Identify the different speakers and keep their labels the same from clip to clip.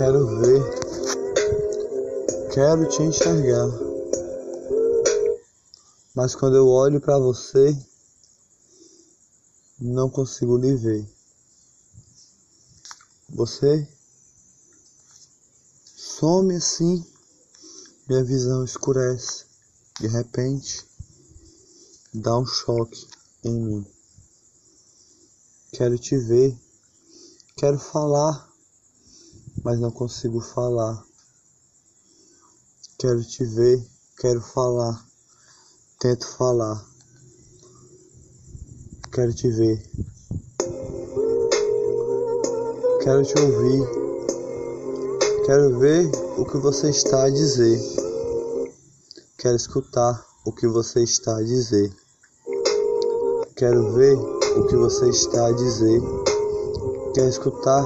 Speaker 1: Quero ver, quero te enxergar. Mas quando eu olho para você, não consigo lhe ver. Você some assim, minha visão escurece. De repente, dá um choque em mim. Quero te ver, quero falar, mas não consigo falar. Quero te ver, quero falar, tento falar. Quero te ver, quero te ouvir, quero ver o que você está a dizer, quero escutar o que você está a dizer, quero ver o que você está a dizer, quero escutar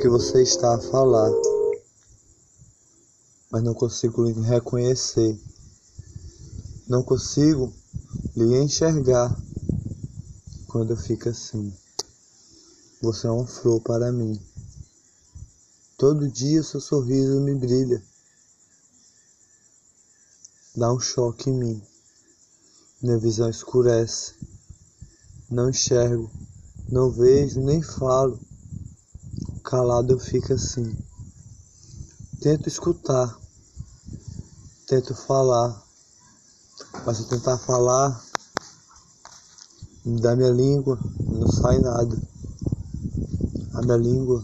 Speaker 1: que você está a falar, mas não consigo lhe reconhecer, não consigo lhe enxergar quando eu fico assim. Você é uma flor para mim. Todo dia seu sorriso me brilha. Dá um choque em mim. Minha visão escurece. Não enxergo, não vejo, nem falo. Calado eu fico assim. Tento escutar, tento falar, mas se tentar falar, da minha língua não sai nada. A minha língua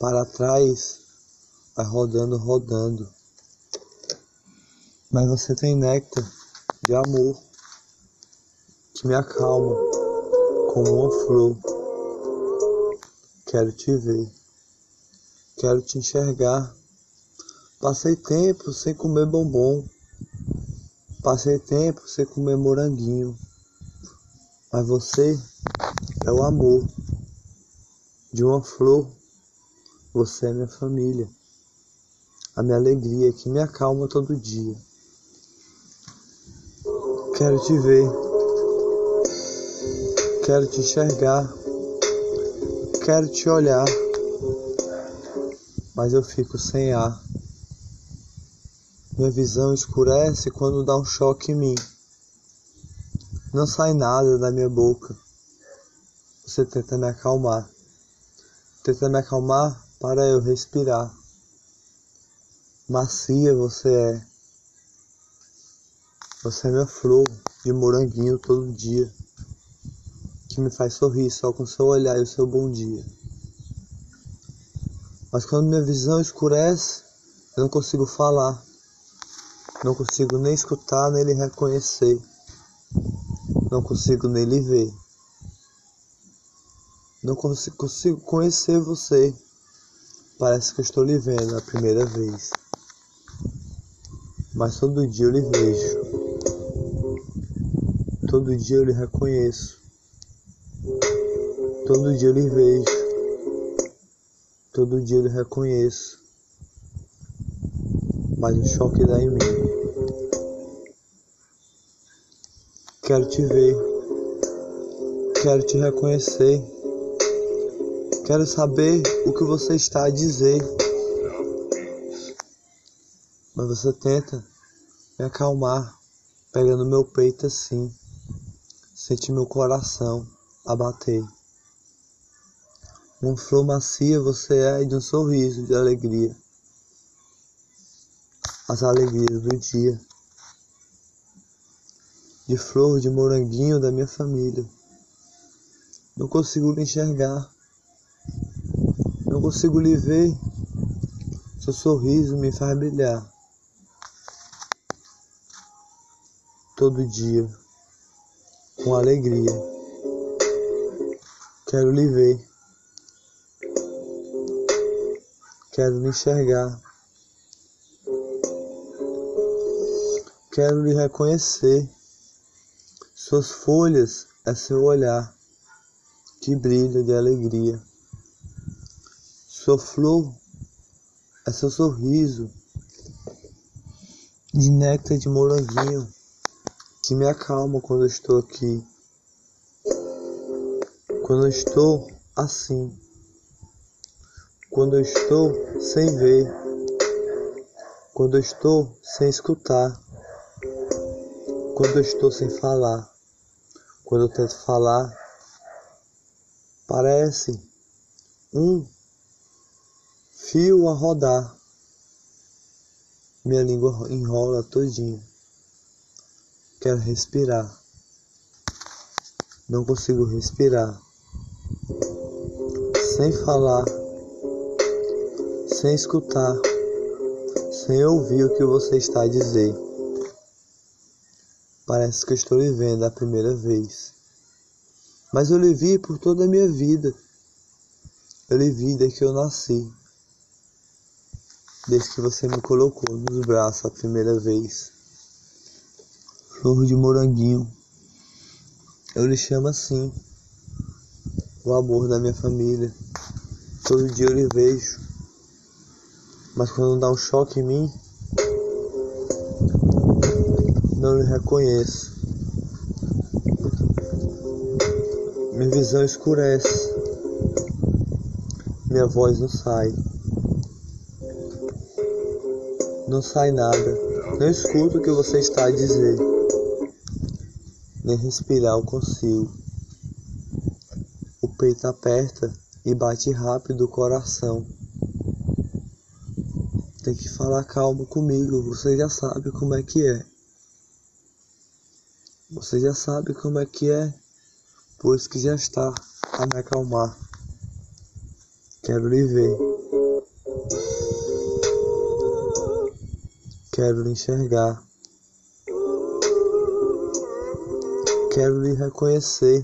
Speaker 1: para trás vai rodando, rodando. Mas você tem néctar de amor que me acalma como uma flor. Quero te ver, quero te enxergar. Passei tempo sem comer bombom, passei tempo sem comer moranguinho, mas você é o amor de uma flor. Você é minha família, a minha alegria que me acalma todo dia. Quero te ver, quero te enxergar, quero te olhar, mas eu fico sem ar. Minha visão escurece quando dá um choque em mim. Não sai nada da minha boca. Você tenta me acalmar. Tenta me acalmar para eu respirar. Macia você é. Você é minha flor de moranguinho todo dia, que me faz sorrir só com seu olhar e o seu bom dia. Mas quando minha visão escurece, eu não consigo falar, não consigo nem escutar nem lhe reconhecer, não consigo nem lhe ver, não consigo, conhecer você. Parece que eu estou lhe vendo a primeira vez, mas todo dia eu lhe vejo. Todo dia eu lhe reconheço. Todo dia eu lhe vejo. Todo dia eu lhe reconheço. Mas o choque dá em mim. Quero te ver. Quero te reconhecer. Quero saber o que você está a dizer. Mas você tenta me acalmar, pegando meu peito assim. Sente meu coração a bater. Uma flor macia você é de um sorriso de alegria. As alegrias do dia. De flor de moranguinho da minha família. Não consigo lhe enxergar. Não consigo lhe ver. Seu sorriso me faz brilhar. Todo dia com alegria. Quero lhe ver. Quero lhe enxergar. Quero lhe reconhecer. Suas folhas é seu olhar que brilha de alegria. Sua flor é seu sorriso de néctar de moranguinho que me acalma quando eu estou aqui. Quando eu estou assim. Quando eu estou sem ver, quando eu estou sem escutar, quando eu estou sem falar, quando eu tento falar, parece um fio a rodar. Minha língua enrola todinho. Quero respirar. Não consigo respirar. Sem falar. Sem escutar. Sem ouvir o que você está a dizer. Parece que eu estou lhe vendo a primeira vez. Mas eu lhe vi por toda a minha vida. Eu lhe vi desde que eu nasci desde que você me colocou nos braços a primeira vez. Flor de moranguinho, eu lhe chamo assim, o amor da minha família. Todo dia eu lhe vejo, mas quando dá um choque em mim, não lhe reconheço. Minha visão escurece, minha voz não sai. Não sai nada. Não escuto o que você está a dizer. Nem respirar eu consigo. O peito aperta e bate rápido o coração. Tem que falar calmo comigo, você já sabe como é que é. Você já sabe como é que é, pois que já está a me acalmar. Quero lhe ver. Quero lhe enxergar. Quero lhe reconhecer.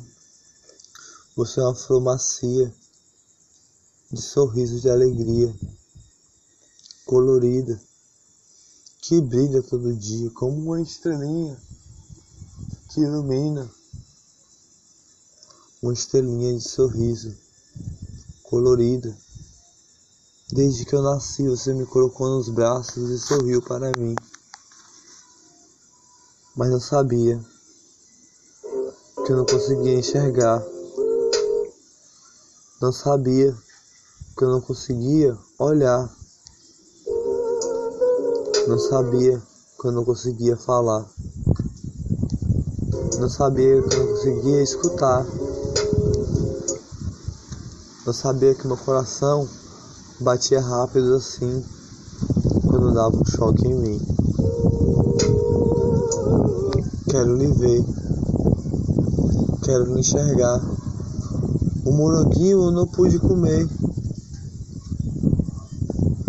Speaker 1: Você é uma flor macia, de sorriso de alegria, colorida, que brilha todo dia como uma estrelinha que ilumina. Uma estrelinha de sorriso, colorida Desde que eu nasci, você me colocou nos braços e sorriu para mim. Mas eu sabia que eu não conseguia enxergar. Não sabia que eu não conseguia olhar. Não sabia que eu não conseguia falar. Não sabia que eu não conseguia escutar. Não sabia que meu coração batia rápido assim quando dava um choque em mim. Quero lhe ver, quero lhe enxergar. O moranguinho eu não pude comer.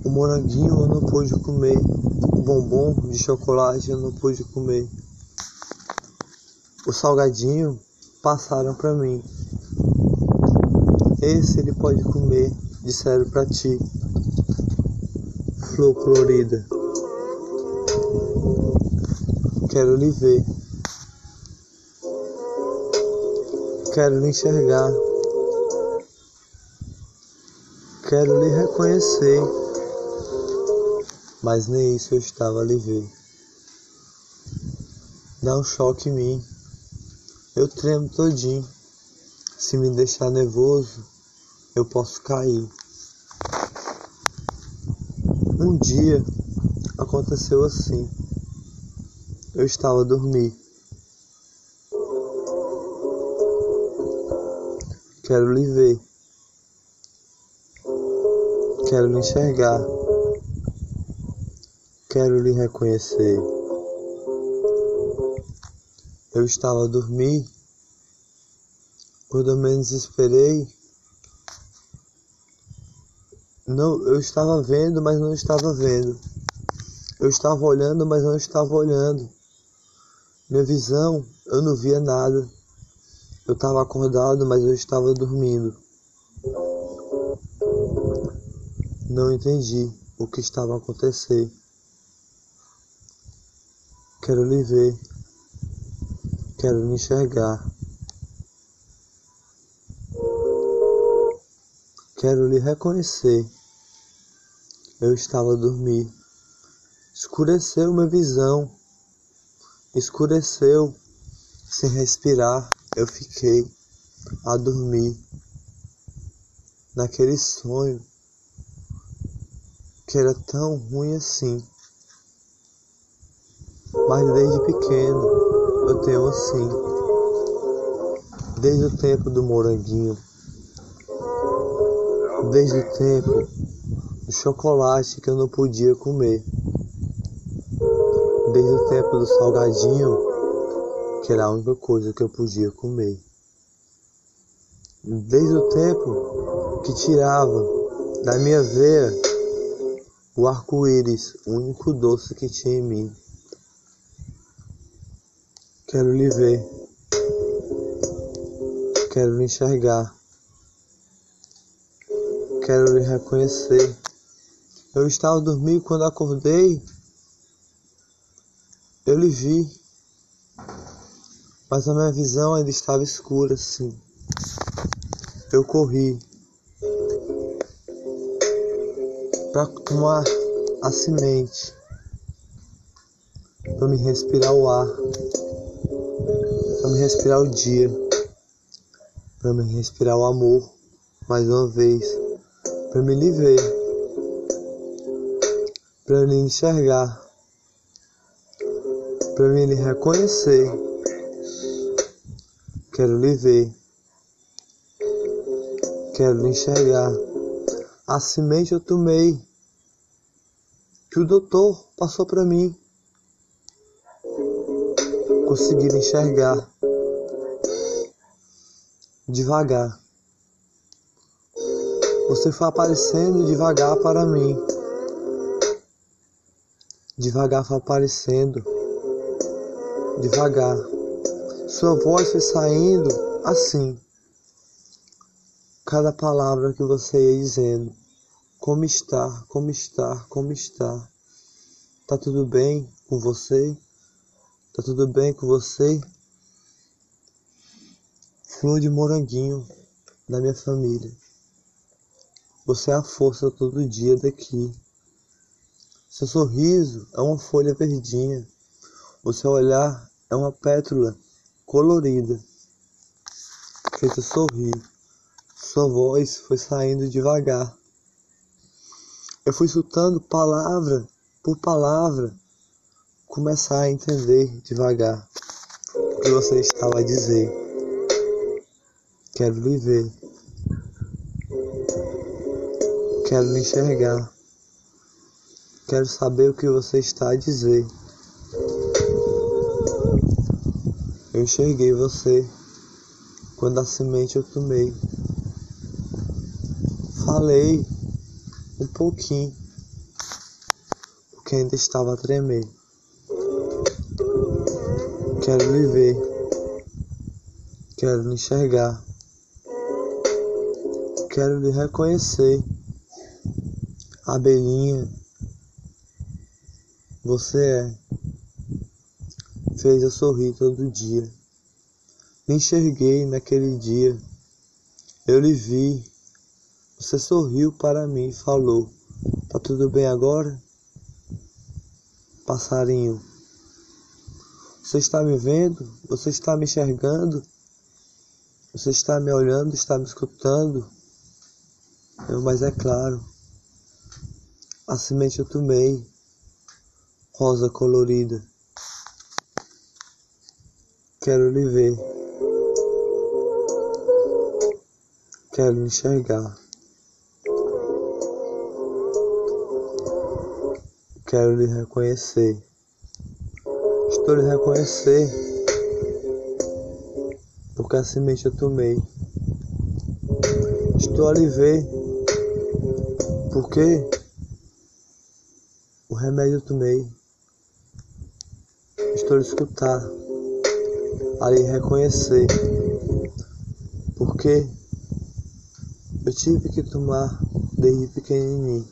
Speaker 1: O moranguinho eu não pude comer. O bombom de chocolate eu não pude comer. O salgadinho passaram para mim. Esse ele pode comer disseram para ti, flor colorida. Quero lhe ver, quero lhe enxergar, quero lhe reconhecer, mas nem isso eu estava ver. Dá um choque em mim, eu tremo todinho. Se me deixar nervoso, eu posso cair. Um dia aconteceu assim. Eu estava a dormir. Quero lhe ver. Quero lhe enxergar. Quero lhe reconhecer. Eu estava a dormir. Quando eu menos esperei, não, eu estava vendo, mas não estava vendo. Eu estava olhando, mas não estava olhando. Minha visão, eu não via nada. Eu estava acordado, mas eu estava dormindo. Não entendi o que estava a acontecer. Quero lhe ver. Quero lhe enxergar. Quero lhe reconhecer. Eu estava a dormir. Escureceu minha visão. Escureceu. Sem respirar, eu fiquei a dormir. Naquele sonho que era tão ruim assim. Mas desde pequeno eu tenho assim. Desde o tempo do moranguinho. Desde o tempo do chocolate que eu não podia comer. Desde o tempo do salgadinho, que era a única coisa que eu podia comer. Desde o tempo que tirava da minha veia o arco-íris, o único doce que tinha em mim. Quero lhe ver. Quero lhe enxergar. Quero lhe reconhecer. Eu estava dormindo quando acordei. Eu lhe vi. Mas a minha visão ainda estava escura, sim. Eu corri para tomar a semente, para me respirar o ar para me respirar o dia, para me respirar o amor mais uma vez, para me lhe para me enxergar, para me reconhecer. Quero lhe ver, quero lhe enxergar. A semente eu tomei, que o doutor passou para mim conseguir enxergar devagar. Você foi aparecendo devagar para mim. Devagar foi aparecendo. Devagar. Sua voz foi saindo assim. Cada palavra que você ia dizendo. Como está? Como está? Como está? Tá tudo bem com você? Tá tudo bem com você? flor de moranguinho da minha família. Você é a força todo dia daqui. Seu sorriso é uma folha verdinha. O seu olhar é uma pétala colorida. Feita sorrir. Sua voz foi saindo devagar. Eu fui escutando palavra por palavra, começar a entender devagar o que você estava a dizer. Quero lhe ver. Quero lhe enxergar. Quero saber o que você está a dizer. Eu enxerguei você quando a semente eu tomei. Falei um pouquinho, porque ainda estava a tremer. Quero lhe ver. Quero lhe enxergar. Quero lhe reconhecer. Abelhinha, você é. Fez eu sorrir todo dia. Me enxerguei naquele dia. Eu lhe vi. Você sorriu para mim e falou: Tá tudo bem agora? Passarinho, você está me vendo? Você está me enxergando? Você está me olhando? Está me escutando? mas é claro, a semente eu tomei, rosa colorida. Quero lhe ver, quero lhe enxergar, quero lhe reconhecer. Lhe reconhecer, porque a semente eu tomei. Estou a lhe ver porque o remédio eu tomei. Estou a escutar, a lhe reconhecer. Porque eu tive que tomar desde pequenininho.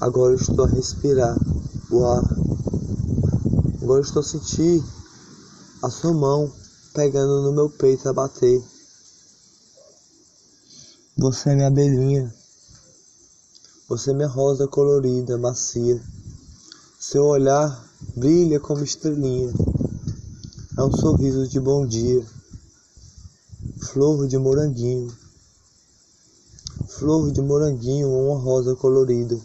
Speaker 1: Agora estou a respirar o ar. Agora estou a sentir a sua mão pegando no meu peito a bater. Você é minha abelhinha. Você é minha rosa colorida, macia. Seu olhar brilha como estrelinha. É um sorriso de bom dia. Flor de moranguinho. Flor de moranguinho, uma rosa colorida.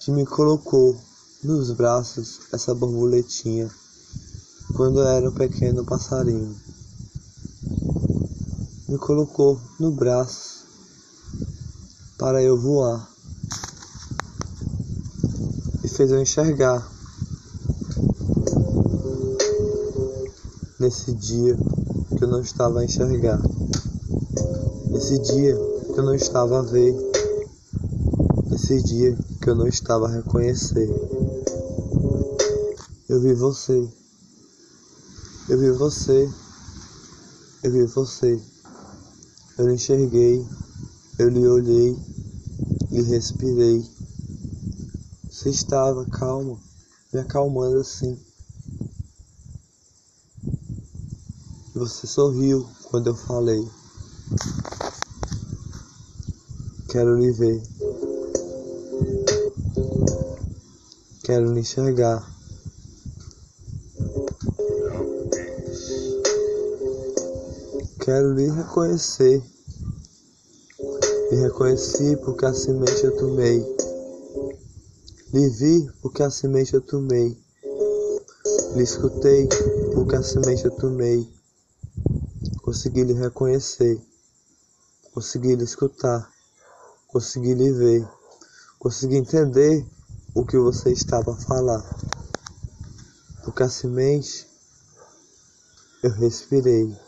Speaker 1: que me colocou nos braços essa borboletinha quando eu era um pequeno passarinho. Me colocou no braço para eu voar e fez eu enxergar nesse dia que eu não estava a enxergar, nesse dia que eu não estava a ver, nesse dia que eu não estava a reconhecer. Eu vi você, eu vi você, eu vi você, eu lhe enxerguei, eu lhe olhei, lhe respirei. Você estava calmo, me acalmando assim. Você sorriu quando eu falei. Quero lhe ver. Quero lhe enxergar. Quero lhe reconhecer. Me reconheci porque a semente eu tomei. Lhe vi porque a semente eu tomei. Lhe escutei porque a semente eu tomei consegui lhe reconhecer, consegui lhe escutar, consegui lhe ver, consegui entender o que você estava a falar. Porque a semente eu respirei.